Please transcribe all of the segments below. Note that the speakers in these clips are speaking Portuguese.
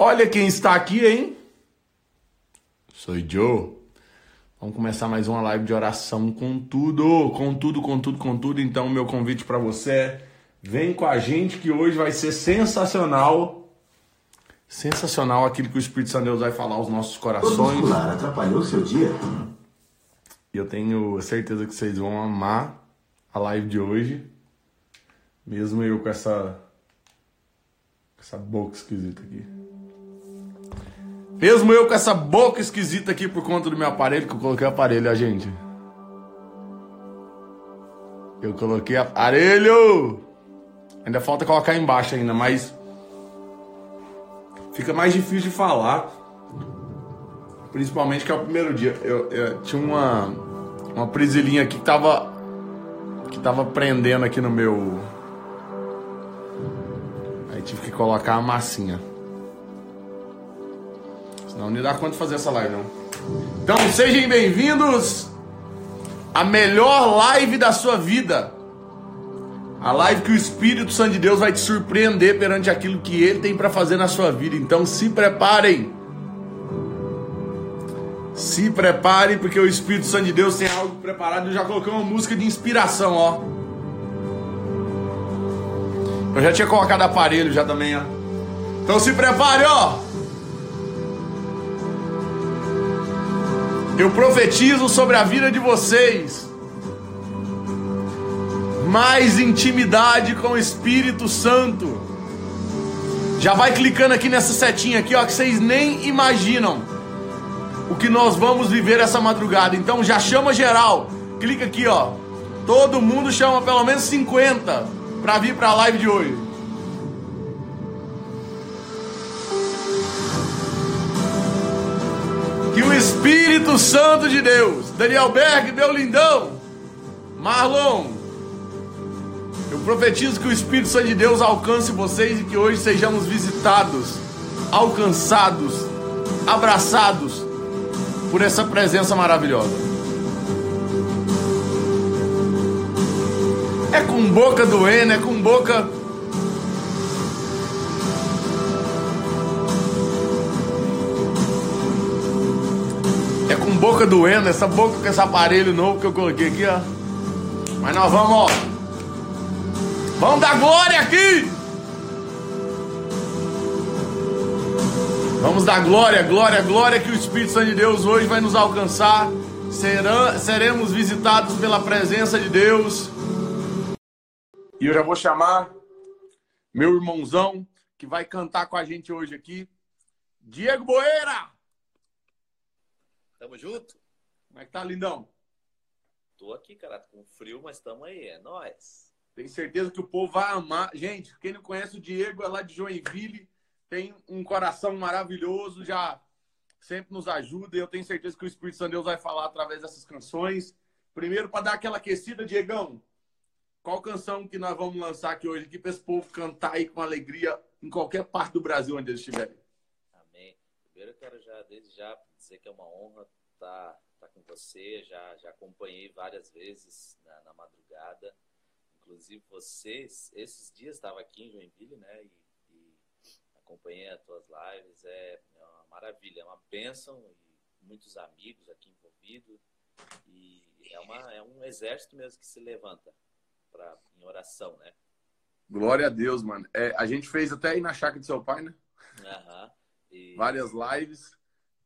Olha quem está aqui, hein? Sou Joe. Vamos começar mais uma live de oração com tudo, com tudo, com tudo, com tudo. Então, meu convite para você é: vem com a gente que hoje vai ser sensacional. Sensacional aquilo que o Espírito Santo Deus vai falar aos nossos corações. O atrapalhou seu dia? E eu tenho certeza que vocês vão amar a live de hoje. Mesmo eu com essa com essa boca esquisita aqui. Mesmo eu com essa boca esquisita aqui por conta do meu aparelho, que eu coloquei aparelho, a gente. Eu coloquei aparelho! Ainda falta colocar embaixo ainda, mas fica mais difícil de falar. Principalmente que é o primeiro dia. Eu, eu tinha uma, uma prisilinha aqui que tava. que tava prendendo aqui no meu. Aí tive que colocar a massinha. Não, não dá de fazer essa live, não. Então, sejam bem-vindos à melhor live da sua vida. A live que o Espírito Santo de Deus vai te surpreender perante aquilo que ele tem para fazer na sua vida. Então, se preparem. Se preparem, porque o Espírito Santo de Deus tem algo preparado. Eu já coloquei uma música de inspiração, ó. Eu já tinha colocado aparelho já também, ó. Então se prepare, ó. Eu profetizo sobre a vida de vocês mais intimidade com o Espírito Santo. Já vai clicando aqui nessa setinha aqui, ó, que vocês nem imaginam o que nós vamos viver essa madrugada. Então já chama geral. Clica aqui, ó. Todo mundo chama pelo menos 50 para vir para a live de hoje. Espírito Santo de Deus, Daniel Berg, meu lindão, Marlon, eu profetizo que o Espírito Santo de Deus alcance vocês e que hoje sejamos visitados, alcançados, abraçados por essa presença maravilhosa. É com boca doendo, é com boca boca doendo, essa boca com esse aparelho novo que eu coloquei aqui, ó. Mas nós vamos, ó. Vamos dar glória aqui! Vamos dar glória, glória, glória que o Espírito Santo de Deus hoje vai nos alcançar. Serão, seremos visitados pela presença de Deus. E eu já vou chamar meu irmãozão que vai cantar com a gente hoje aqui, Diego Boeira. Tamo junto? Como é que tá, lindão? Tô aqui, cara, com frio, mas tamo aí, é nóis. Tenho certeza que o povo vai amar. Gente, quem não conhece o Diego é lá de Joinville, tem um coração maravilhoso, já sempre nos ajuda. E eu tenho certeza que o Espírito Santo Deus vai falar através dessas canções. Primeiro, para dar aquela aquecida, Diegão, qual canção que nós vamos lançar aqui hoje aqui para esse povo cantar aí com alegria em qualquer parte do Brasil onde eles estiverem? Amém. Primeiro, eu quero já, desde já, dizer que é uma honra estar tá, tá com você. Já, já acompanhei várias vezes na, na madrugada. Inclusive, vocês, esses dias estava aqui em Joinville, né? E, e, acompanhei as tuas lives. É, é uma maravilha, é uma bênção. E muitos amigos aqui envolvidos. E é, uma, é um exército mesmo que se levanta pra, em oração, né? Glória a Deus, mano. É, a gente fez até aí na chácara do seu pai, né? Aham. E... Várias lives.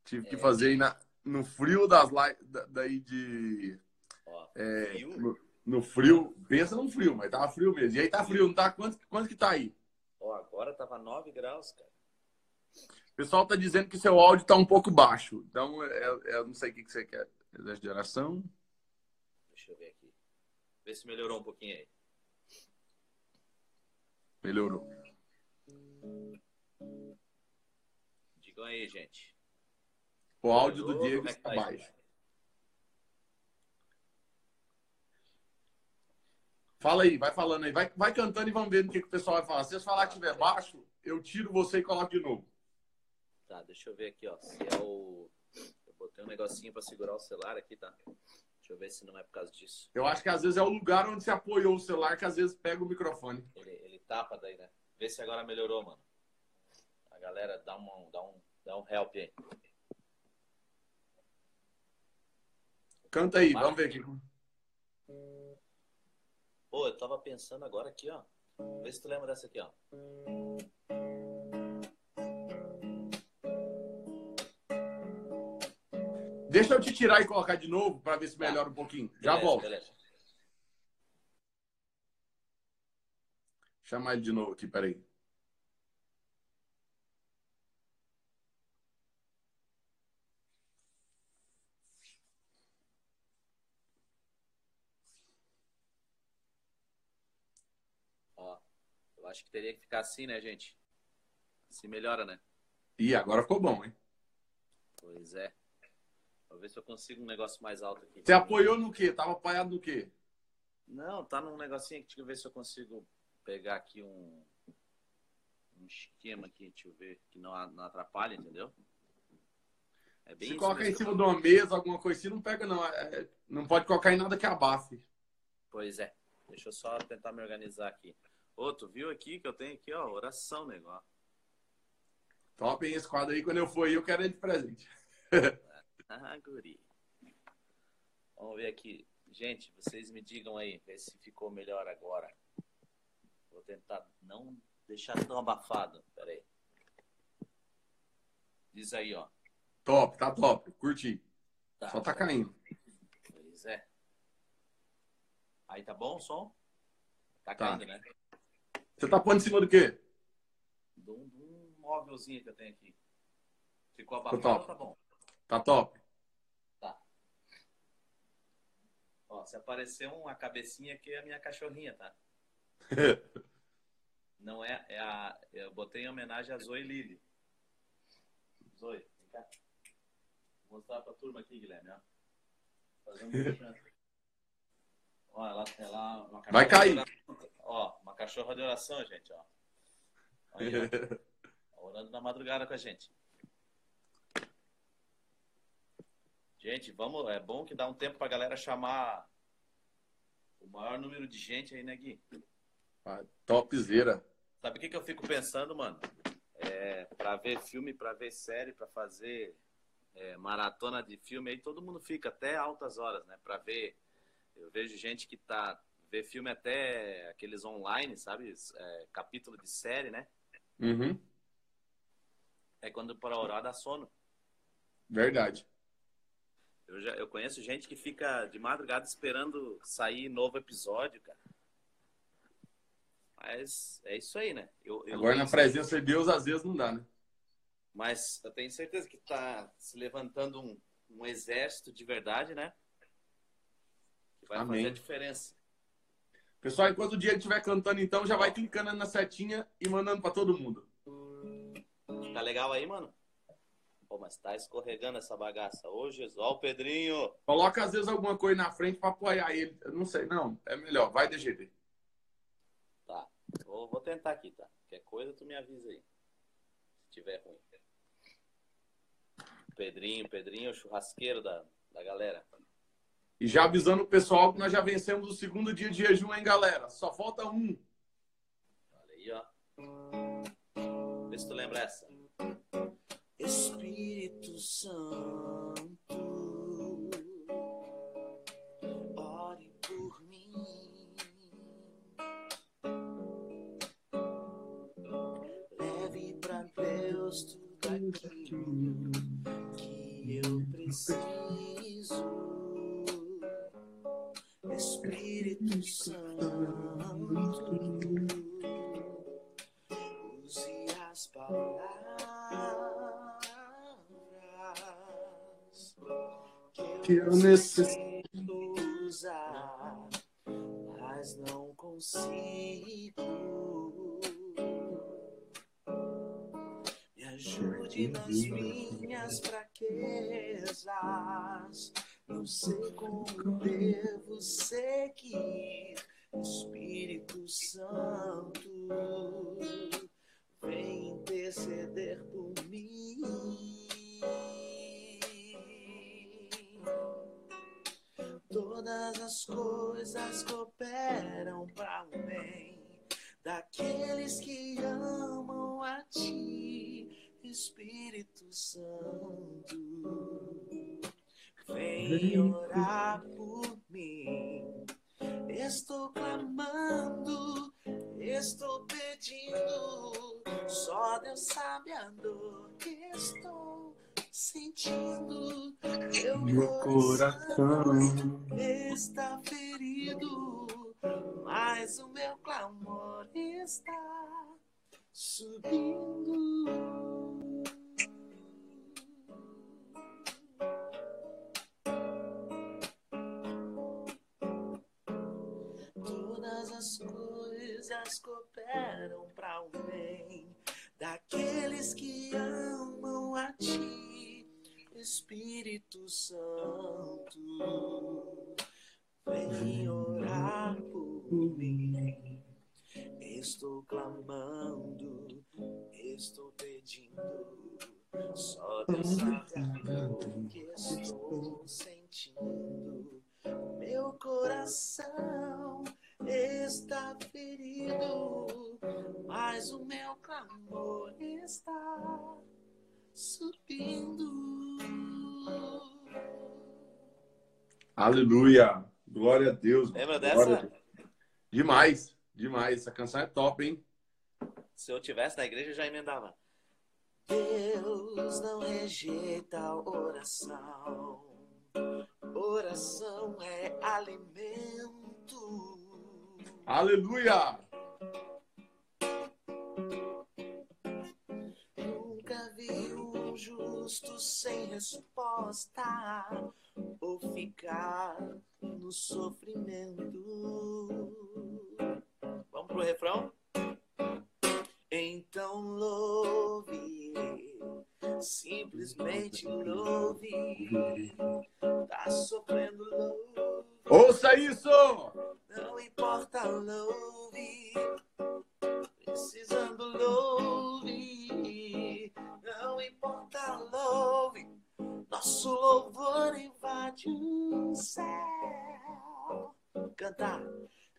Tive que é, fazer aí na, no frio das lives, daí de... Ó, é, frio? no, no, frio, pensa no frio, mas tava frio mesmo. E aí tá frio, não tá? Quanto, quanto que tá aí? Ó, agora tava 9 graus, cara. O pessoal tá dizendo que seu áudio tá um pouco baixo. Então, eu, eu não sei o que, que você quer. Exército de oração. Deixa eu ver aqui. Vê se melhorou um pouquinho aí. Melhorou. Digam aí, gente. O áudio do? Diego é está tá baixo. Fala aí, vai falando aí. Vai, vai cantando e vamos ver no que, que o pessoal vai falar. Se vocês falar que estiver baixo, eu tiro você e coloco de novo. Tá, deixa eu ver aqui, ó. Se é o. Eu botei um negocinho pra segurar o celular aqui, tá? Deixa eu ver se não é por causa disso. Eu acho que às vezes é o lugar onde você apoiou o celular que às vezes pega o microfone. Ele, ele tapa daí, né? Vê se agora melhorou, mano. A galera dá, uma, dá, um, dá um help aí. Canta aí, vamos ver aqui. Pô, eu tava pensando agora aqui, ó. Vê se tu lembra dessa aqui, ó. Deixa eu te tirar e colocar de novo para ver se melhora um pouquinho. Já Beleza, volto. beleza. Chamar ele de novo aqui, peraí. Ó, eu acho que teria que ficar assim, né, gente? Assim melhora, né? Ih, agora ficou bom, hein? Pois é. Vou ver se eu consigo um negócio mais alto aqui. Você apoiou no quê? Tava apoiado no quê? Não, tá num negocinho aqui. Deixa eu ver se eu consigo pegar aqui um, um esquema aqui. Deixa eu ver. Que não, não atrapalha, entendeu? É bem Se coloca em cima de uma mesa, alguma coisa assim, não pega, não. É- não pode colocar em nada que abafe. Pois é. Deixa eu só tentar me organizar aqui. Ô, tu viu aqui que eu tenho aqui, ó, oração, negócio. Top, hein? Esse quadro aí, quando eu for aí, eu quero ele de presente. Ah, guri. Vamos ver aqui. Gente, vocês me digam aí, ver se ficou melhor agora. Vou tentar não deixar tão abafado. Pera aí. Diz aí, ó. Top, tá top. Curti. Tá. Só tá caindo. Pois é. Aí tá bom o som? Tá Tá. caindo, né? Você tá pondo em cima do quê? De um, um móvelzinho que eu tenho aqui. Ficou Ficou abafado ou tá bom? Tá top. Ó, se aparecer uma cabecinha aqui é a minha cachorrinha, tá? Não é, é a. Eu botei em homenagem a Zoe Lili. Zoe, vem cá. Vou mostrar pra turma aqui, Guilherme, ó. Fazendo um. Ó, ela, ela uma Vai cair. oração. Ó, uma cachorra de oração, gente, ó. Aí, ó. Orando na madrugada com a gente. Gente, vamos. É bom que dá um tempo pra galera chamar o maior número de gente aí, né, Gui? Ah, Topzera. Sabe o que, que eu fico pensando, mano? É, pra ver filme, pra ver série, pra fazer é, maratona de filme, aí todo mundo fica até altas horas, né? Pra ver. Eu vejo gente que tá. Vê filme até aqueles online, sabe? É, capítulo de série, né? Uhum. É quando para orar dá sono. Verdade. Eu, já, eu conheço gente que fica de madrugada esperando sair novo episódio, cara. Mas é isso aí, né? Eu, eu Agora, na presença de Deus, às vezes não dá, né? Mas eu tenho certeza que está se levantando um, um exército de verdade, né? Vai Amém. fazer a diferença. Pessoal, enquanto o Diego estiver cantando, então, já vai clicando na setinha e mandando pra todo mundo. Tá legal aí, mano? Pô, mas tá escorregando essa bagaça. Ô, Jesus. Ó, o Pedrinho. Coloca, às vezes, alguma coisa na frente pra apoiar ele. Eu não sei, não. É melhor. Vai jeito. Tá. Vou, vou tentar aqui, tá? Qualquer coisa, tu me avisa aí. Se tiver ruim. Pedrinho, Pedrinho, churrasqueiro da, da galera. E já avisando o pessoal que nós já vencemos o segundo dia de jejum, hein, galera? Só falta um. Olha aí, ó. Vê se tu lembra essa. Espírito Santo, ore por mim. Leve pra Deus tudo aquilo que eu preciso. Espírito Santo, use as palavras Que eu necessito. usar, mas não consigo. Me ajude nas minhas fraquezas. Não sei como devo seguir. Espírito Santo, vem interceder por mim. Todas as coisas cooperam para o bem daqueles que amam a ti. Espírito Santo, vem orar por mim. Estou clamando, estou pedindo. Só Deus sabe a dor que estou sentindo. Meu, Meu coração está ferido, mas o meu clamor está subindo. Coisas cooperam para o bem daqueles que amam a Ti, Espírito Santo. Vem orar por mim. Estou clamando, estou pedindo. Só Deus sabe Aleluia. Glória a Deus. Lembra Glória dessa? Deus. Demais, demais. Essa canção é top, hein? Se eu tivesse na igreja, eu já emendava. Deus não rejeita a oração. Oração é alimento. Aleluia. Nunca vi um justo sem resposta ou ficar no sofrimento. Vamos pro refrão? Então louve, simplesmente louve. Tá sofrendo, louve. Ouça isso! Não importa, louve. Invade o céu. Cantar.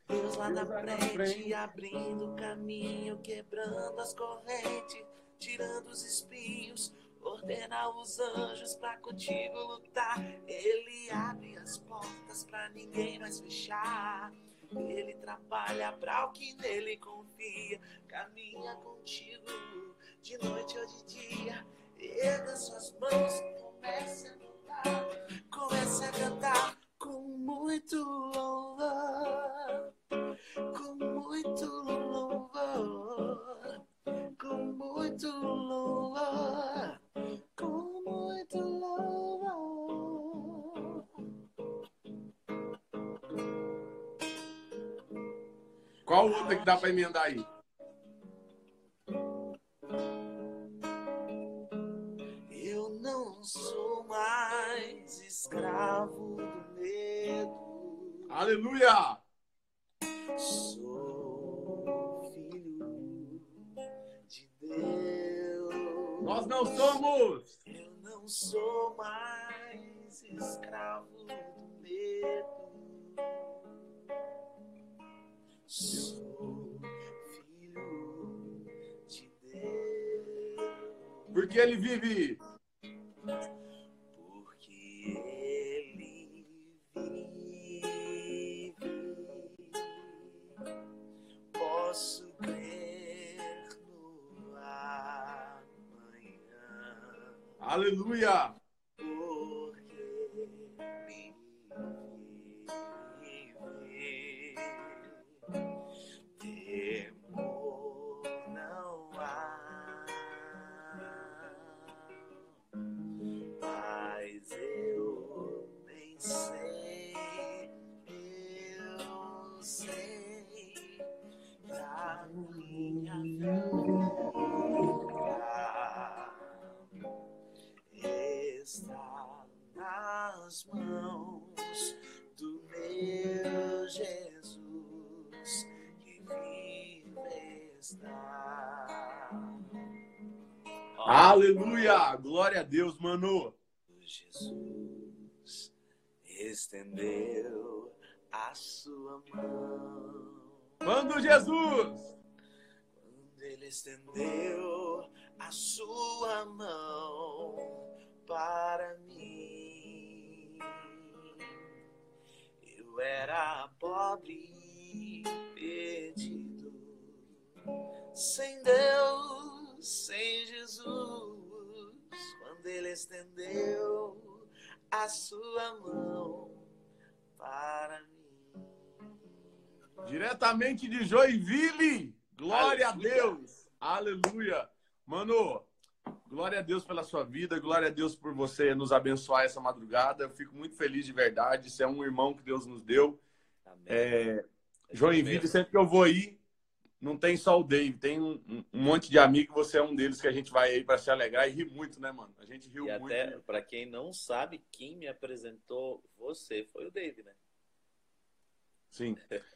Deus lá na frente, abrindo caminho, quebrando as correntes, tirando os espinhos, ordena os anjos pra contigo lutar. Ele abre as portas pra ninguém mais fechar. Ele trabalha pra o que nele confia, caminha contigo de noite ou de dia. Erga suas mãos, comece a cantar, comece a cantar com muito louvor, com muito louvor, com muito louvor, com muito louvor. Qual outra que dá pra emendar aí? Eu não sou mais escravo do medo. Aleluia! Sou filho de Deus. Nós não somos! Eu não sou mais escravo do medo. Sou filho de Deus. Porque ele vive. A sua mão. Quando Jesus! Quando ele estendeu a sua mão para mim. Eu era pobre, perdido, sem Deus, sem Jesus, quando Ele estendeu a sua mão para mim. Diretamente de Joinville, glória Aleluia. a Deus, aleluia. Mano, glória a Deus pela sua vida, glória a Deus por você nos abençoar essa madrugada. Eu fico muito feliz de verdade. Você é um irmão que Deus nos deu. Amém. É, Joinville, sempre que eu vou aí, não tem só o Dave, tem um, um, monte de amigos, você é um deles que a gente vai aí para se alegrar e rir muito, né, mano? A gente riu e muito. Até, para quem não sabe, quem me apresentou você foi o Dave, né? Sim.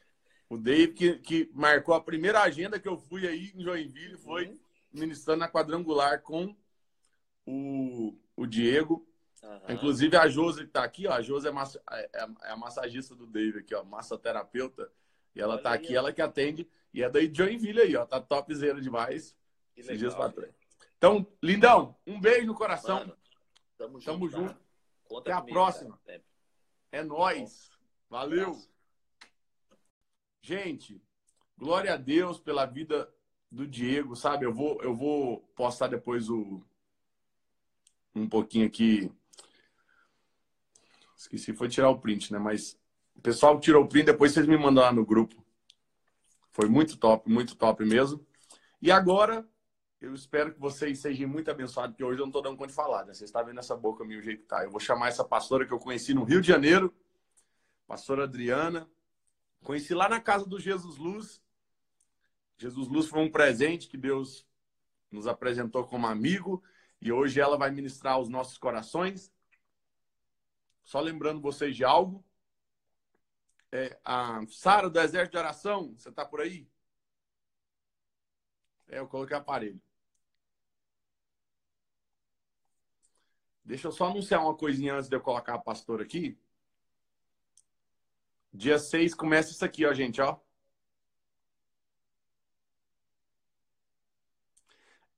o Dave que, que marcou a primeira agenda que eu fui aí em Joinville foi uhum. ministrando na quadrangular com o, o Diego. Uhum. Inclusive a Josi que tá aqui, ó. A Josi é, massa, é, é, a massagista do Dave aqui, ó, massoterapeuta. E ela Olha tá aqui, aí, ela que atende. E é daí de Joinville aí, ó. Tá topzera demais. Que legal, dias pra trás. Então, lindão, um beijo no coração. Mano, tamo junto. Tamo junto. Até a próxima. Cara. É nóis. Valeu. Gente, glória a Deus pela vida do Diego, sabe? Eu vou, eu vou postar depois o um pouquinho aqui. Esqueci, foi tirar o print, né? Mas o pessoal tirou o print, depois vocês me mandam lá no grupo. Foi muito top, muito top mesmo. E agora, eu espero que vocês sejam muito abençoados, porque hoje eu não estou dando conta de falar, né? Vocês estão vendo essa boca minha, o jeito que tá. Eu vou chamar essa pastora que eu conheci no Rio de Janeiro, pastora Adriana. Conheci lá na casa do Jesus Luz. Jesus Luz foi um presente que Deus nos apresentou como amigo e hoje ela vai ministrar aos nossos corações. Só lembrando vocês de algo, é, a Sara do Exército de Oração, você está por aí? É, eu coloquei aparelho. Deixa eu só anunciar uma coisinha antes de eu colocar a pastora aqui. Dia 6 começa isso aqui, ó, gente, ó.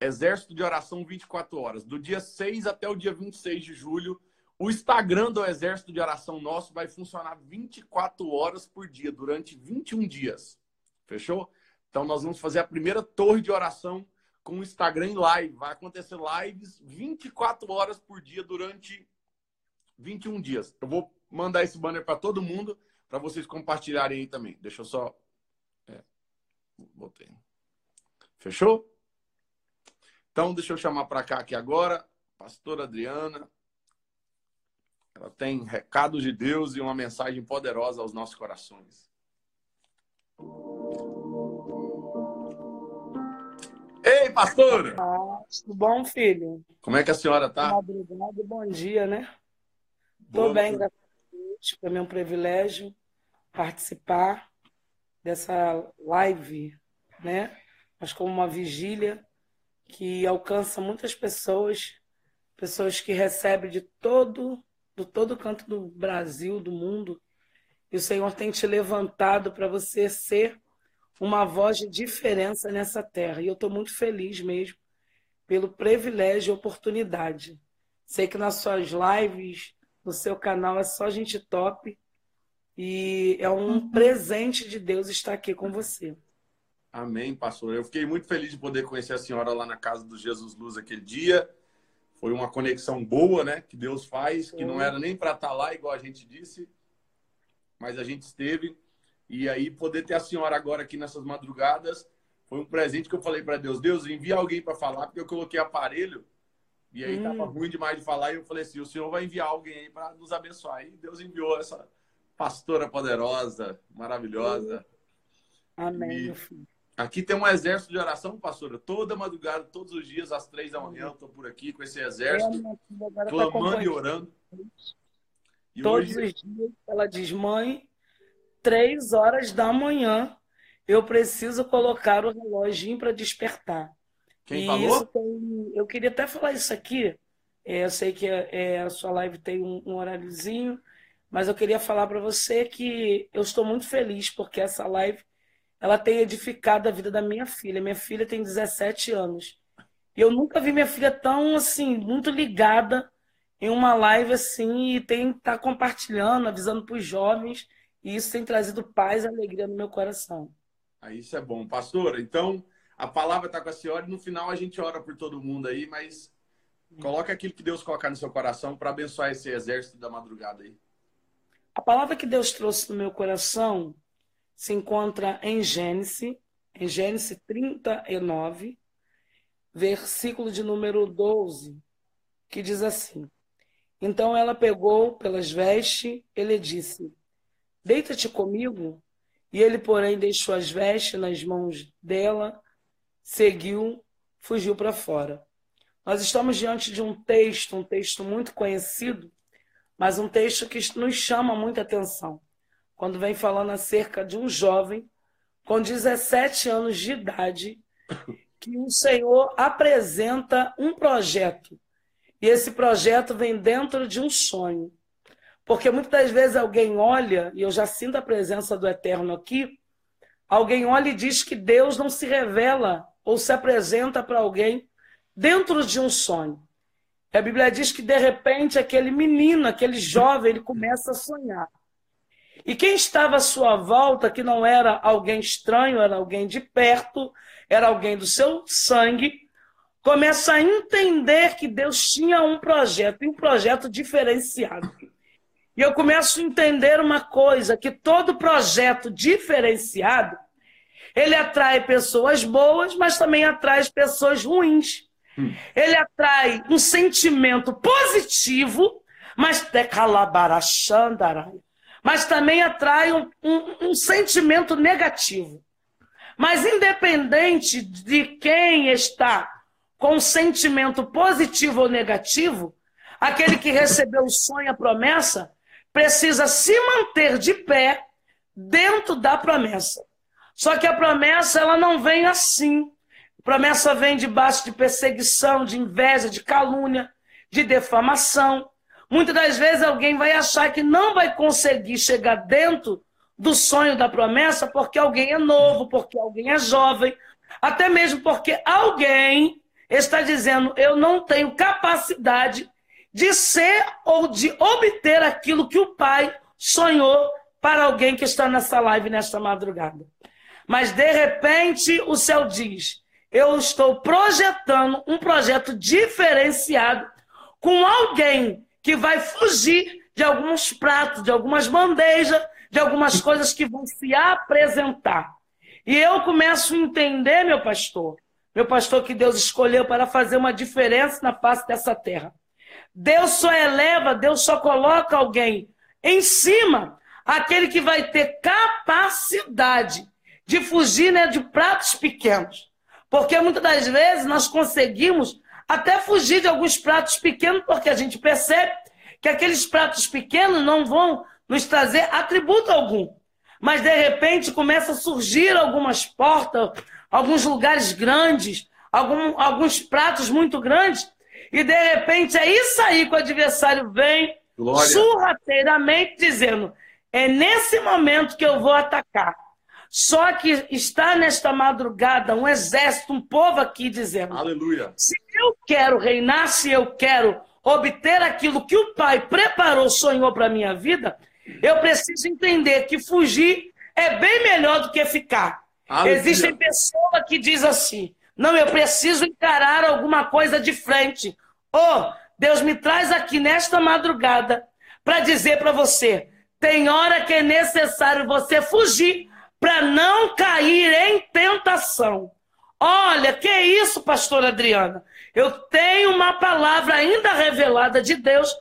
Exército de Oração 24 horas. Do dia 6 até o dia 26 de julho, o Instagram do Exército de Oração nosso vai funcionar 24 horas por dia, durante 21 dias. Fechou? Então nós vamos fazer a primeira torre de oração com o Instagram em live. Vai acontecer lives 24 horas por dia durante 21 dias. Eu vou mandar esse banner para todo mundo para vocês compartilharem aí também. Deixa eu só. É, botei. Fechou? Então, deixa eu chamar para cá aqui agora, pastora Adriana. Ela tem recados de Deus e uma mensagem poderosa aos nossos corações. Ei, pastora! Ah, tudo bom, filho? Como é que a senhora está? Obrigado, bom dia, né? Estou bem, graças a Deus. Para mim é um privilégio participar dessa live, né? Mas como uma vigília que alcança muitas pessoas, pessoas que recebem de todo do todo canto do Brasil, do mundo. E o Senhor tem te levantado para você ser uma voz de diferença nessa terra. E eu estou muito feliz mesmo pelo privilégio e oportunidade. Sei que nas suas lives, no seu canal, é só gente top. E é um uhum. presente de Deus estar aqui com você. Amém, pastor. Eu fiquei muito feliz de poder conhecer a senhora lá na casa do Jesus Luz aquele dia. Foi uma conexão boa, né? Que Deus faz, que não era nem para estar tá lá, igual a gente disse, mas a gente esteve. E aí, poder ter a senhora agora aqui nessas madrugadas foi um presente que eu falei para Deus: Deus, envia alguém para falar, porque eu coloquei aparelho e aí hum. tava ruim demais de falar. E eu falei assim: o senhor vai enviar alguém aí para nos abençoar. E Deus enviou essa pastora poderosa, maravilhosa. Amém, e... Aqui tem um exército de oração, pastora. Toda madrugada, todos os dias, às três da manhã, eu estou por aqui com esse exército, é, clamando tá e orando. E todos hoje... os dias, ela diz, mãe, três horas da manhã, eu preciso colocar o reloginho para despertar. Quem e falou? Tem... eu queria até falar isso aqui. É, eu sei que é, a sua live tem um, um horáriozinho, mas eu queria falar para você que eu estou muito feliz porque essa live ela tem edificado a vida da minha filha. Minha filha tem 17 anos. E eu nunca vi minha filha tão, assim, muito ligada em uma live assim e tem estar tá compartilhando, avisando para os jovens. E isso tem trazido paz e alegria no meu coração. Aí isso é bom. Pastor, então a palavra está com a senhora e no final a gente ora por todo mundo aí, mas coloca aquilo que Deus colocar no seu coração para abençoar esse exército da madrugada aí. A palavra que Deus trouxe no meu coração se encontra em Gênesis, em Gênesis 39, versículo de número 12, que diz assim: Então ela pegou pelas vestes, ele disse: Deita-te comigo. E ele, porém, deixou as vestes nas mãos dela, seguiu, fugiu para fora. Nós estamos diante de um texto, um texto muito conhecido, mas um texto que nos chama muita atenção. Quando vem falando acerca de um jovem com 17 anos de idade, que o Senhor apresenta um projeto. E esse projeto vem dentro de um sonho. Porque muitas das vezes alguém olha, e eu já sinto a presença do Eterno aqui, alguém olha e diz que Deus não se revela ou se apresenta para alguém dentro de um sonho. A Bíblia diz que de repente aquele menino, aquele jovem, ele começa a sonhar. E quem estava à sua volta, que não era alguém estranho, era alguém de perto, era alguém do seu sangue, começa a entender que Deus tinha um projeto, e um projeto diferenciado. E eu começo a entender uma coisa, que todo projeto diferenciado, ele atrai pessoas boas, mas também atrai pessoas ruins. Hum. Ele atrai um sentimento positivo, mas mas também atrai um, um, um sentimento negativo. Mas independente de quem está com sentimento positivo ou negativo, aquele que recebeu o sonho, a promessa, precisa se manter de pé dentro da promessa. Só que a promessa ela não vem assim. A promessa vem debaixo de perseguição, de inveja, de calúnia, de defamação. Muitas das vezes alguém vai achar que não vai conseguir chegar dentro do sonho da promessa porque alguém é novo, porque alguém é jovem, até mesmo porque alguém está dizendo: eu não tenho capacidade de ser ou de obter aquilo que o Pai sonhou para alguém que está nessa live nesta madrugada. Mas de repente o céu diz: eu estou projetando um projeto diferenciado com alguém que vai fugir de alguns pratos, de algumas bandejas, de algumas coisas que vão se apresentar. E eu começo a entender, meu pastor, meu pastor que Deus escolheu para fazer uma diferença na face dessa terra. Deus só eleva, Deus só coloca alguém em cima, aquele que vai ter capacidade de fugir né, de pratos pequenos. Porque muitas das vezes nós conseguimos até fugir de alguns pratos pequenos, porque a gente percebe que aqueles pratos pequenos não vão nos trazer atributo algum. Mas de repente começa a surgir algumas portas, alguns lugares grandes, algum, alguns pratos muito grandes, e de repente é isso aí que o adversário vem Glória. surrateiramente dizendo: é nesse momento que eu vou atacar. Só que está nesta madrugada um exército, um povo aqui dizendo: Aleluia. Se eu quero reinar, se eu quero obter aquilo que o Pai preparou, sonhou para a minha vida, eu preciso entender que fugir é bem melhor do que ficar. Aleluia. Existem pessoas que dizem assim: não, eu preciso encarar alguma coisa de frente. Oh, Deus me traz aqui nesta madrugada para dizer para você: tem hora que é necessário você fugir para não cair em tentação. Olha, que isso, pastor Adriana? Eu tenho uma palavra ainda revelada de Deus,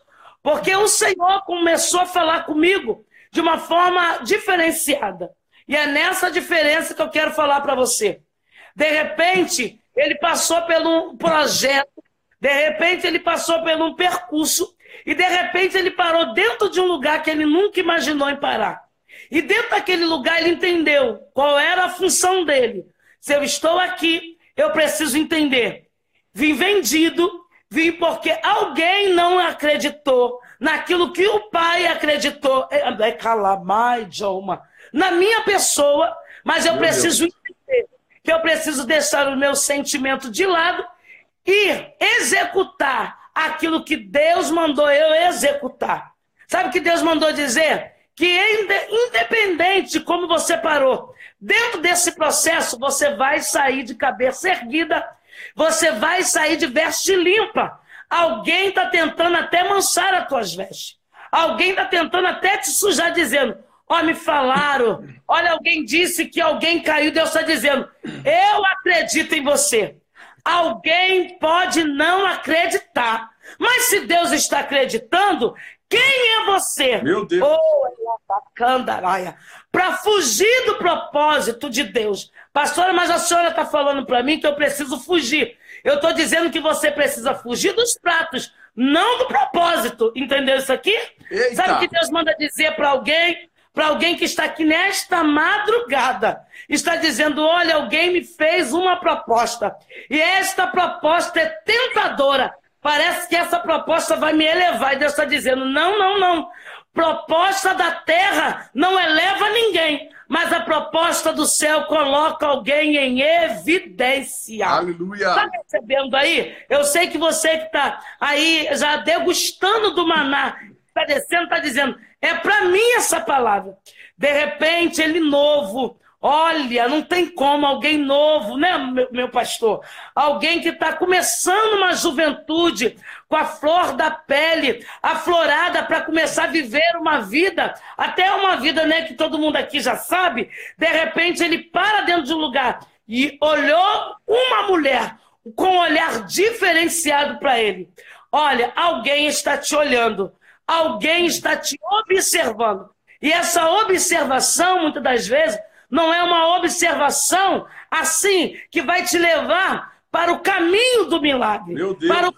porque o Senhor começou a falar comigo de uma forma diferenciada. E é nessa diferença que eu quero falar para você. De repente, ele passou por um projeto de repente ele passou por um percurso e de repente ele parou dentro de um lugar que ele nunca imaginou em parar. E dentro daquele lugar ele entendeu qual era a função dele. Se eu estou aqui, eu preciso entender. Vim vendido, vim porque alguém não acreditou naquilo que o pai acreditou. É, é na minha pessoa, mas eu preciso entender que eu preciso deixar o meu sentimento de lado ir executar aquilo que Deus mandou eu executar. Sabe o que Deus mandou dizer? Que independente de como você parou, dentro desse processo você vai sair de cabeça erguida, você vai sair de veste limpa. Alguém está tentando até mansar as tuas vestes. Alguém está tentando até te sujar, dizendo: Ó, oh, me falaram. Olha, alguém disse que alguém caiu. Deus está dizendo: Eu acredito em você. Alguém pode não acreditar. Mas se Deus está acreditando, quem é você? Meu Deus. Oh, para fugir do propósito de Deus. Pastora, mas a senhora está falando para mim que eu preciso fugir. Eu estou dizendo que você precisa fugir dos pratos, não do propósito. Entendeu isso aqui? Eita. Sabe o que Deus manda dizer para alguém? Para alguém que está aqui nesta madrugada, está dizendo: Olha, alguém me fez uma proposta, e esta proposta é tentadora. Parece que essa proposta vai me elevar. E Deus está dizendo: Não, não, não. Proposta da terra não eleva ninguém, mas a proposta do céu coloca alguém em evidência. Aleluia. Está percebendo aí? Eu sei que você que está aí já degustando do maná, está descendo, está dizendo: é para mim essa palavra. De repente, ele novo, Olha, não tem como alguém novo, né, meu, meu pastor? Alguém que está começando uma juventude com a flor da pele, aflorada para começar a viver uma vida, até uma vida, né, que todo mundo aqui já sabe. De repente ele para dentro de um lugar e olhou uma mulher com um olhar diferenciado para ele. Olha, alguém está te olhando, alguém está te observando. E essa observação, muitas das vezes, não é uma observação assim que vai te levar para o caminho do milagre. Meu Deus. Para o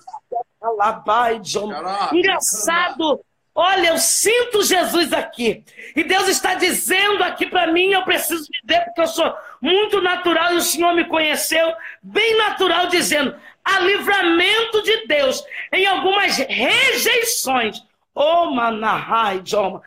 Engraçado. Olha, eu sinto Jesus aqui. E Deus está dizendo aqui para mim, eu preciso dizer, porque eu sou muito natural e o Senhor me conheceu, bem natural, dizendo: há livramento de Deus em algumas rejeições. Oh, manahai, Joma.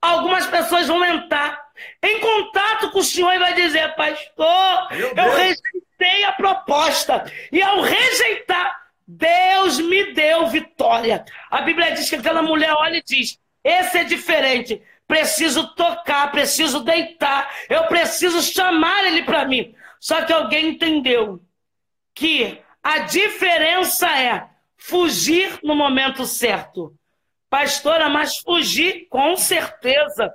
Algumas pessoas vão entrar em contato com o Senhor e vai dizer, pastor, eu rejeitei a proposta. E ao rejeitar, Deus me deu vitória. A Bíblia diz que aquela mulher olha e diz: esse é diferente. Preciso tocar, preciso deitar, eu preciso chamar ele para mim. Só que alguém entendeu que a diferença é fugir no momento certo. Pastora, mas fugir com certeza.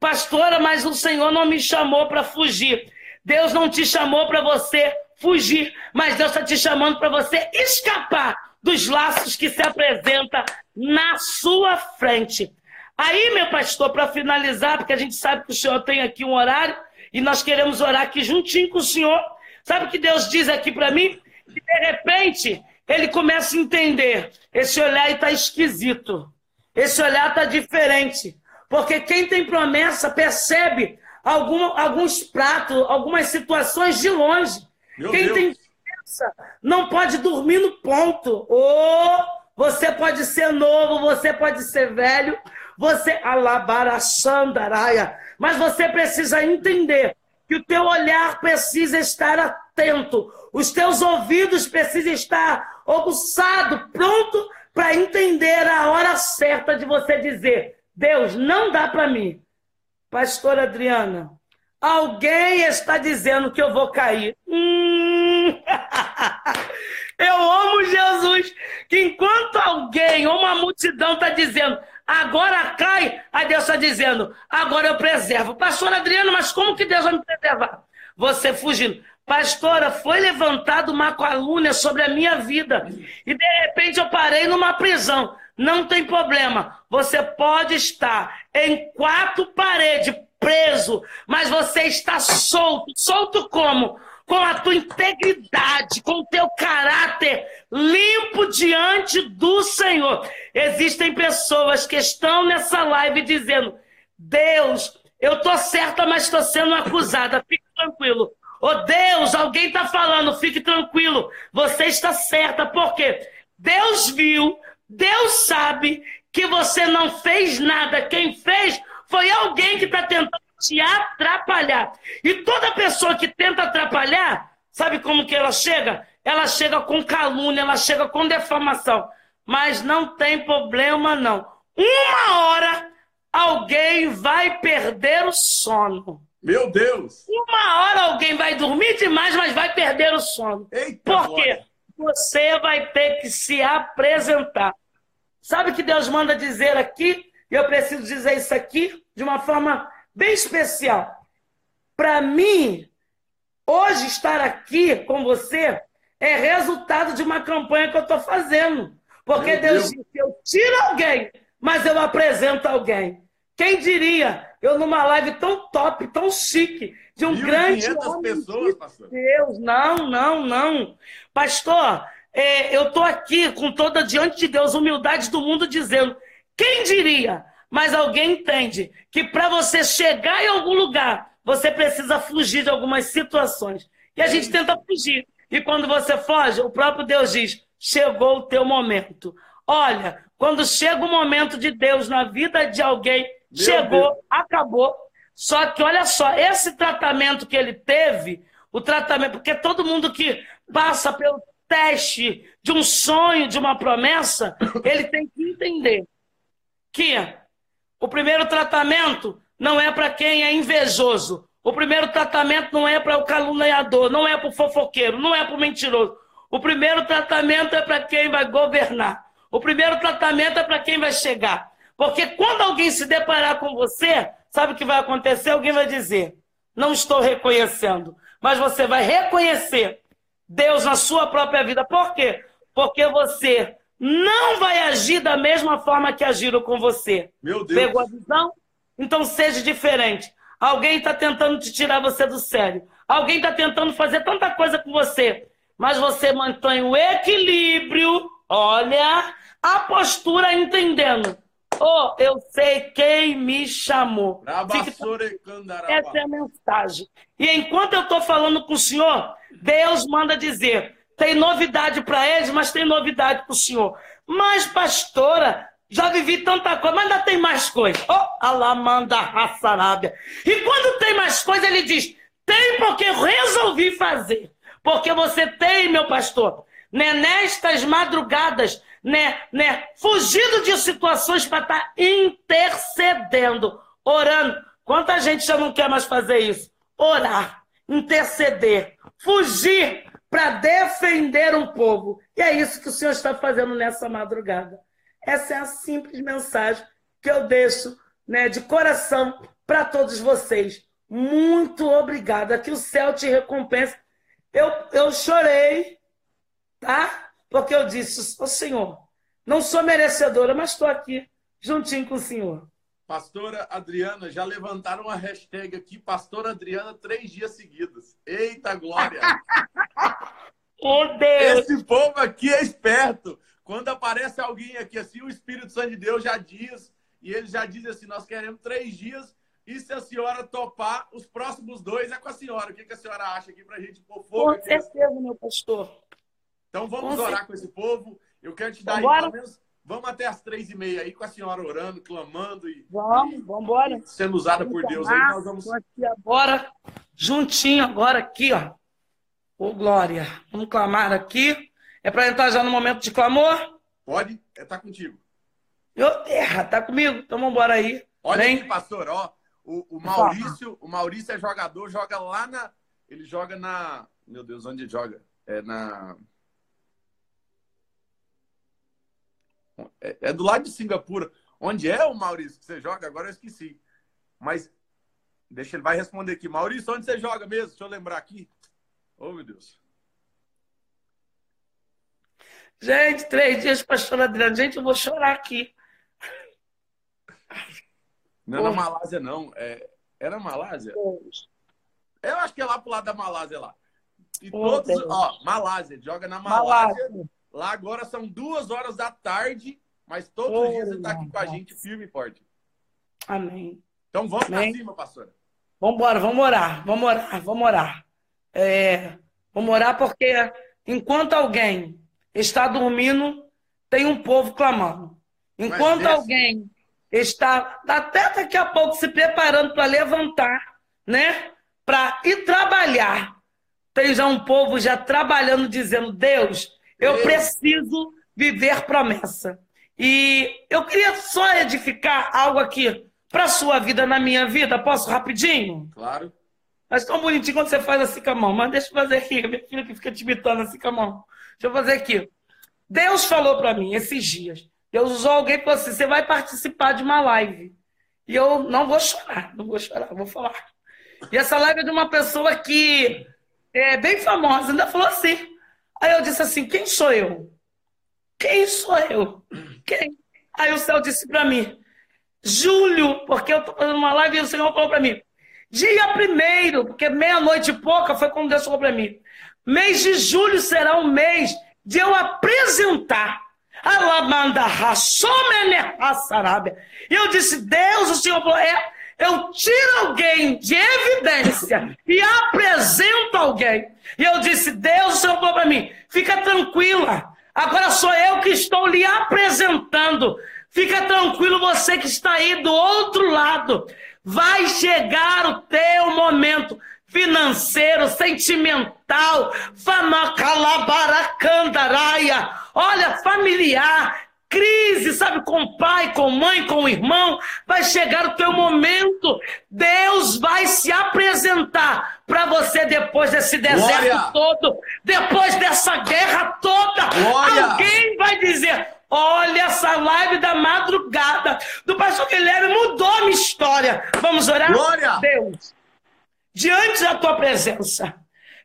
Pastora, mas o Senhor não me chamou para fugir. Deus não te chamou para você fugir, mas Deus está te chamando para você escapar dos laços que se apresenta na sua frente. Aí, meu pastor, para finalizar, porque a gente sabe que o senhor tem aqui um horário e nós queremos orar aqui juntinho com o senhor. Sabe o que Deus diz aqui para mim? Que de repente ele começa a entender: esse olhar está esquisito, esse olhar está diferente. Porque quem tem promessa percebe algum, alguns pratos, algumas situações de longe. Meu quem Deus. tem promessa não pode dormir no ponto. Ou você pode ser novo, você pode ser velho, você alabarachandaraia, mas você precisa entender que o teu olhar precisa estar atento, os teus ouvidos precisam estar aguçados, pronto para entender a hora certa de você dizer: Deus, não dá para mim. Pastora Adriana, alguém está dizendo que eu vou cair. Hum... eu amo Jesus, que enquanto alguém ou uma multidão está dizendo, agora cai, aí Deus está dizendo, agora eu preservo. Pastora Adriana, mas como que Deus vai me preservar? Você fugindo. Pastora, foi levantada uma calúnia sobre a minha vida. E de repente eu parei numa prisão. Não tem problema. Você pode estar em quatro paredes, preso, mas você está solto. Solto como? Com a tua integridade, com o teu caráter limpo diante do Senhor. Existem pessoas que estão nessa live dizendo: Deus, eu estou certa, mas estou sendo acusada. Fique tranquilo. Oh Deus, alguém está falando, fique tranquilo. Você está certa, por quê? Deus viu Deus sabe que você não fez nada. Quem fez foi alguém que está tentando te atrapalhar. E toda pessoa que tenta atrapalhar, sabe como que ela chega? ela chega com calúnia, ela chega com defamação. Mas não tem problema, não. Uma hora alguém vai perder o sono. Meu Deus! Uma hora alguém vai dormir demais, mas vai perder o sono. Eita, Por quê? Você vai ter que se apresentar. Sabe o que Deus manda dizer aqui? E eu preciso dizer isso aqui de uma forma bem especial. Para mim, hoje estar aqui com você é resultado de uma campanha que eu estou fazendo. Porque Meu Deus, Deus disse: eu tiro alguém, mas eu apresento alguém. Quem diria? Eu numa live tão top, tão chique, de um grande homem pessoas, pastor. Deus, não, não, não. Pastor, é, eu estou aqui com toda diante de Deus, humildade do mundo, dizendo: quem diria? Mas alguém entende que para você chegar em algum lugar, você precisa fugir de algumas situações. E a gente tenta fugir. E quando você foge, o próprio Deus diz: chegou o teu momento. Olha, quando chega o momento de Deus na vida de alguém, meu chegou, Deus. acabou. Só que olha só, esse tratamento que ele teve, o tratamento, porque todo mundo que passa pelo teste de um sonho, de uma promessa, ele tem que entender que o primeiro tratamento não é para quem é invejoso. O primeiro tratamento não é para o caluniador, não é para o fofoqueiro, não é para o mentiroso. O primeiro tratamento é para quem vai governar. O primeiro tratamento é para quem vai chegar. Porque quando alguém se deparar com você, sabe o que vai acontecer? Alguém vai dizer: Não estou reconhecendo. Mas você vai reconhecer Deus na sua própria vida. Por quê? Porque você não vai agir da mesma forma que agiram com você. Meu Deus. Pegou a visão? Então seja diferente. Alguém está tentando te tirar você do sério. Alguém está tentando fazer tanta coisa com você. Mas você mantém o equilíbrio, olha, a postura entendendo. Oh, eu sei quem me chamou. Essa é a mensagem. E enquanto eu estou falando com o senhor, Deus manda dizer: tem novidade para eles, mas tem novidade para o senhor. Mas, pastora, já vivi tanta coisa, mas ainda tem mais coisa. Oh, Alamanda Hassarábia. E quando tem mais coisa, ele diz: tem porque eu resolvi fazer. Porque você tem, meu pastor, né, nestas madrugadas né, né, fugindo de situações para estar tá intercedendo, orando. Quanta gente já não quer mais fazer isso? Orar, interceder, fugir para defender um povo. E é isso que o Senhor está fazendo nessa madrugada. Essa é a simples mensagem que eu deixo né, de coração para todos vocês. Muito obrigada. Que o céu te recompense. Eu, eu chorei, tá? Porque eu disse, ô Senhor, não sou merecedora, mas estou aqui, juntinho com o Senhor. Pastora Adriana, já levantaram uma hashtag aqui, Pastora Adriana, três dias seguidos. Eita glória! oh, Deus! Esse povo aqui é esperto. Quando aparece alguém aqui assim, o Espírito Santo de Deus já diz, e ele já diz assim: nós queremos três dias, e se a senhora topar, os próximos dois é com a senhora. O que, que a senhora acha aqui para a gente pôr fogo? Com certeza, meu pastor. Então vamos com orar certeza. com esse povo. Eu quero te dar aí, pelo menos, vamos até as três e meia aí com a senhora orando, clamando e. Vamos, vamos embora. Sendo usada por Deus. Aí nós vamos. Aqui agora, juntinho agora aqui, ó. Ô, Glória. Vamos clamar aqui. É para entrar já no momento de clamor? Pode, é tá contigo. Meu terra, tá comigo? Então vamos embora aí. Olha Vem. aqui, pastor, ó. O, o Maurício, o Maurício é jogador, joga lá na. Ele joga na. Meu Deus, onde ele joga? É na. É, é, do lado de Singapura. Onde é o Maurício que você joga? Agora eu esqueci. Mas deixa ele vai responder aqui. Maurício, onde você joga mesmo? Deixa eu lembrar aqui. Oh, meu Deus. Gente, três dias, pastor Adriano. Gente, eu vou chorar aqui. Não é na Malásia, não. É, é na Malásia? Eu acho que é lá pro lado da Malásia lá. E todos, Deus. ó, Malásia, joga na Malásia. Malásia. Lá agora são duas horas da tarde, mas todos oh, os dias você está aqui com a gente firme e forte. Amém. Então vamos para cima, pastora. Vamos embora, vamos orar, vamos orar, vamos orar. É, vamos orar porque enquanto alguém está dormindo, tem um povo clamando. Enquanto alguém está até daqui a pouco se preparando para levantar, né? Para ir trabalhar, tem já um povo já trabalhando, dizendo: Deus, eu preciso viver promessa. E eu queria só edificar algo aqui para sua vida, na minha vida. Posso rapidinho? Claro. Mas tão bonitinho quando você faz assim com a mão. Mas deixa eu fazer aqui. Minha filha que fica te imitando assim com a mão. Deixa eu fazer aqui. Deus falou para mim esses dias. Deus usou alguém e falou assim: você vai participar de uma live. E eu não vou chorar, não vou chorar, vou falar. E essa live é de uma pessoa que é bem famosa, ainda falou assim. Aí eu disse assim: quem sou eu? Quem sou eu? Quem? Aí o céu disse para mim: Júlio, porque eu estou fazendo uma live e o Senhor falou para mim: dia primeiro, porque meia-noite e pouca foi quando Deus falou para mim: mês de julho será um mês de eu apresentar e eu disse, Deus, o Senhor falou, é, eu tiro alguém de evidência e apresento alguém. E eu disse, Deus, o Senhor falou para mim, fica tranquila, agora sou eu que estou lhe apresentando. Fica tranquilo você que está aí do outro lado. Vai chegar o teu momento financeiro, sentimental, fanocalabaracandaраia, olha, familiar, crise, sabe, com pai, com mãe, com irmão, vai chegar o teu momento. Deus vai se apresentar para você depois desse deserto Glória. todo, depois dessa guerra toda. Glória. Alguém vai dizer: Olha essa live da madrugada do pastor Guilherme mudou a minha história. Vamos orar? Glória! Deus, diante da tua presença.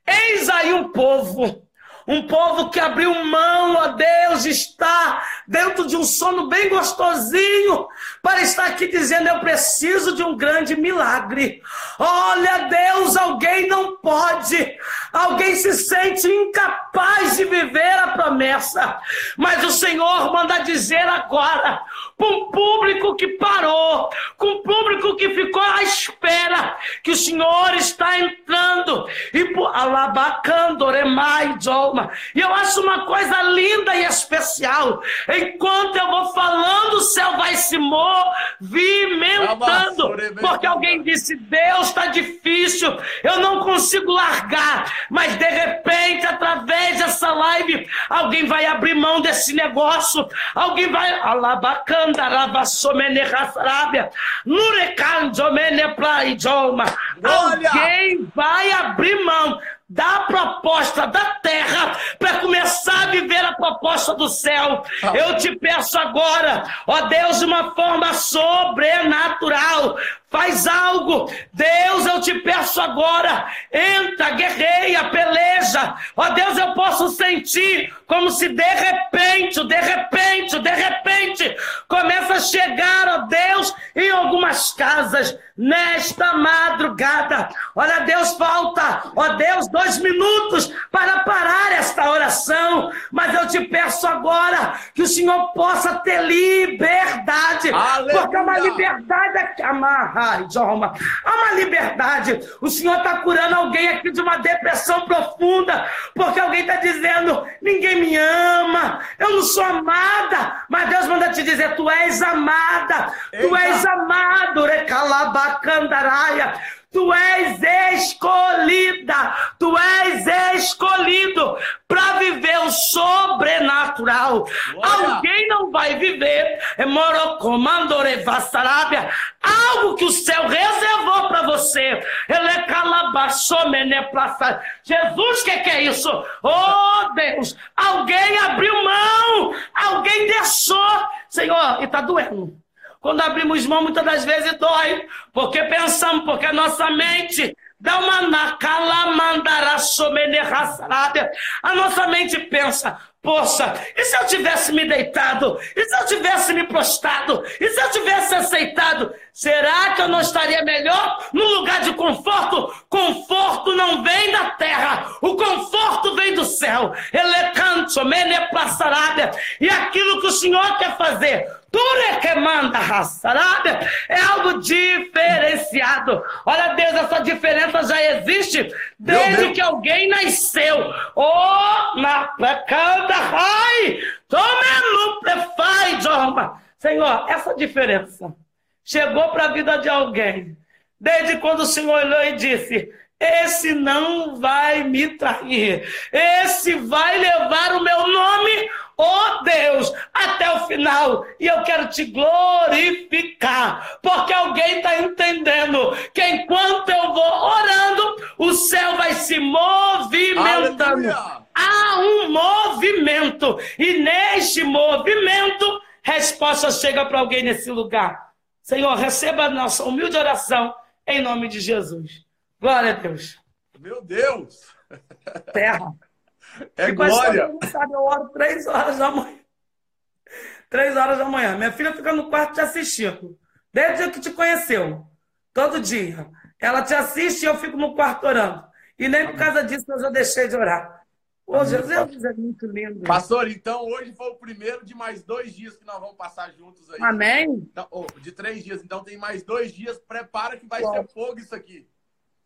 Eis aí um povo um povo que abriu mão, ó Deus, está dentro de um sono bem gostosinho, para estar aqui dizendo: Eu preciso de um grande milagre. Olha, Deus, alguém não pode, alguém se sente incapaz de viver a promessa, mas o Senhor manda dizer agora: com um público que parou, com um público que ficou à espera, que o Senhor está entrando e alabacando, remai, e eu acho uma coisa linda e especial. Enquanto eu vou falando, o céu vai se movimentando. Porque alguém disse: Deus está difícil, eu não consigo largar. Mas de repente, através dessa live, alguém vai abrir mão desse negócio. Alguém vai. Alabacanda, lavassomene raçarábia. Nurecandomene plaidoma. Alguém vai abrir mão da proposta da terra para começar a viver a proposta do céu. Eu te peço agora, ó Deus, de uma forma sobrenatural, Faz algo. Deus, eu te peço agora. Entra, guerreia, peleja. Ó Deus, eu posso sentir como se de repente, de repente, de repente, começa a chegar, ó Deus, em algumas casas nesta madrugada. Olha, Deus, falta, ó Deus, dois minutos para parar esta oração. Mas eu te peço agora que o Senhor possa ter liberdade. Aleluia. Porque é uma liberdade que amarra Ai, Há uma liberdade. O Senhor está curando alguém aqui de uma depressão profunda, porque alguém está dizendo: ninguém me ama, eu não sou amada. Mas Deus manda te dizer: tu és amada, Eita. tu és amado, recalabacandaraia. Tu és escolhida, tu és escolhido para viver o sobrenatural. Alguém não vai viver é morocomandorevassarabia, algo que o céu reservou para você. Ele é Jesus, o que, que é isso? Oh Deus, alguém abriu mão, alguém deixou. Senhor, e está doendo. Quando abrimos mão, muitas das vezes dói, porque pensamos, porque a nossa mente dá uma nacalamandara A nossa mente pensa, poxa, e se eu tivesse me deitado? E se eu tivesse me prostrado? E se eu tivesse aceitado? Será que eu não estaria melhor no lugar de conforto? Conforto não vem da terra, o conforto vem do céu. Ele é canto, e aquilo que o Senhor quer fazer Que manda raçarada é algo diferenciado. Olha, Deus, essa diferença já existe desde que alguém nasceu. Oh, na pecada, ai, tome no. Senhor, essa diferença chegou para a vida de alguém. Desde quando o Senhor olhou e disse: esse não vai me trair. Esse vai levar o meu nome, oh Deus, até o final. E eu quero te glorificar, porque alguém está entendendo que enquanto eu vou orando, o céu vai se movimentando. Aleluia. Há um movimento, e neste movimento, resposta chega para alguém nesse lugar. Senhor, receba a nossa humilde oração em nome de Jesus. Glória a Deus. Meu Deus! Terra. É e glória. Não sabe, eu oro três horas da manhã. Três horas da manhã. Minha filha fica no quarto te assistindo. Desde o dia que te conheceu. Todo dia. Ela te assiste e eu fico no quarto orando. E nem por causa disso eu já deixei de orar. Ô, Jesus é muito lindo. Pastor, então hoje foi o primeiro de mais dois dias que nós vamos passar juntos aí. Amém? Então, oh, de três dias. Então tem mais dois dias. Prepara que vai ser fogo isso aqui.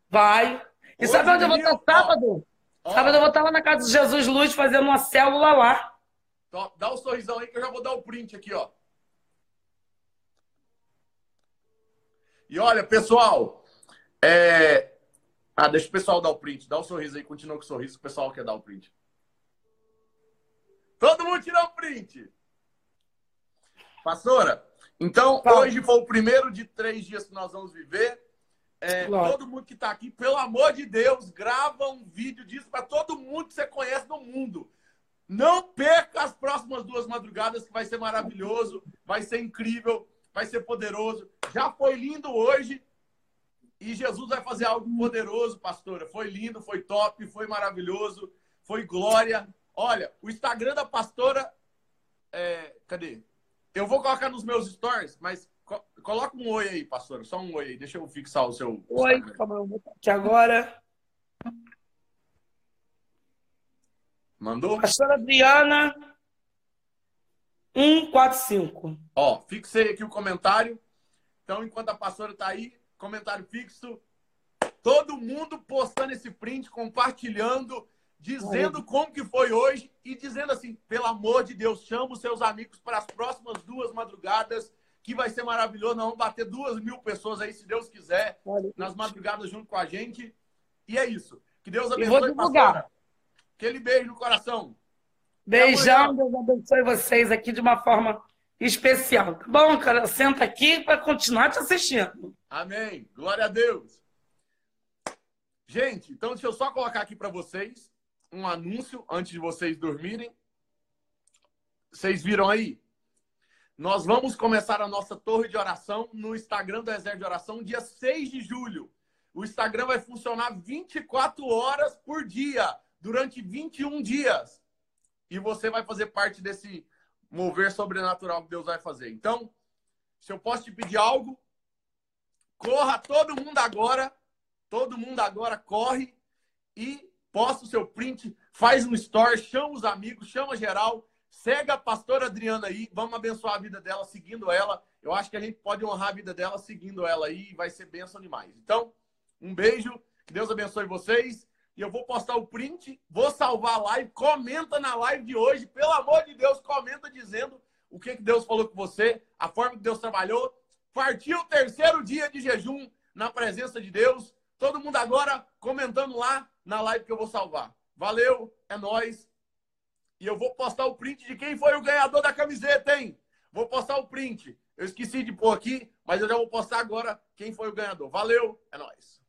Vai. E hoje sabe onde eu vou estar sábado? Ó, sábado eu vou estar lá na casa de Jesus Luz fazendo uma célula lá. Dá um sorrisão aí que eu já vou dar o print aqui, ó. E olha, pessoal, é, ah, deixa o pessoal dar o print. Dá o um sorriso aí, continua com o sorriso, o pessoal quer dar o print. Todo mundo tirou o print. Pastora, então Fala. hoje foi o primeiro de três dias que nós vamos viver. É, todo mundo que está aqui, pelo amor de Deus, grava um vídeo disso para todo mundo que você conhece no mundo. Não perca as próximas duas madrugadas, que vai ser maravilhoso, vai ser incrível, vai ser poderoso. Já foi lindo hoje. E Jesus vai fazer algo poderoso, pastora. Foi lindo, foi top, foi maravilhoso, foi glória. Olha, o Instagram da pastora. É... Cadê? Eu vou colocar nos meus stories, mas coloca um oi aí, pastora. Só um oi aí. Deixa eu fixar o seu. Oi, calma, eu vou aqui agora. Mandou? Pastora Adriana 145. Ó, fixei aqui o comentário. Então, enquanto a pastora está aí, comentário fixo. Todo mundo postando esse print, compartilhando, dizendo como que foi hoje e dizendo assim, pelo amor de Deus, chama os seus amigos para as próximas duas madrugadas, que vai ser maravilhoso. Nós vamos bater duas mil pessoas aí, se Deus quiser, nas madrugadas junto com a gente. E é isso. Que Deus abençoe, pastora. Aquele beijo no coração. Beijão, Deus abençoe vocês aqui de uma forma especial. Tá bom, cara? Senta aqui para continuar te assistindo. Amém. Glória a Deus. Gente, então deixa eu só colocar aqui para vocês um anúncio antes de vocês dormirem. Vocês viram aí? Nós vamos começar a nossa torre de oração no Instagram do Exército de Oração dia 6 de julho. O Instagram vai funcionar 24 horas por dia, durante 21 dias. E você vai fazer parte desse mover sobrenatural que Deus vai fazer. Então, se eu posso te pedir algo, corra todo mundo agora, todo mundo agora corre e posta o seu print, faz um story, chama os amigos, chama geral, segue a pastora Adriana aí, vamos abençoar a vida dela seguindo ela. Eu acho que a gente pode honrar a vida dela seguindo ela aí, vai ser bênção demais. Então, um beijo, que Deus abençoe vocês e eu vou postar o print, vou salvar a live, comenta na live de hoje, pelo amor de Deus, comenta dizendo o que, que Deus falou com você, a forma que Deus trabalhou. Partiu o terceiro dia de jejum na presença de Deus. Todo mundo agora comentando lá na live que eu vou salvar. Valeu, é nós. E eu vou postar o print de quem foi o ganhador da camiseta, hein? Vou postar o print. Eu esqueci de pôr aqui, mas eu já vou postar agora quem foi o ganhador. Valeu, é nós.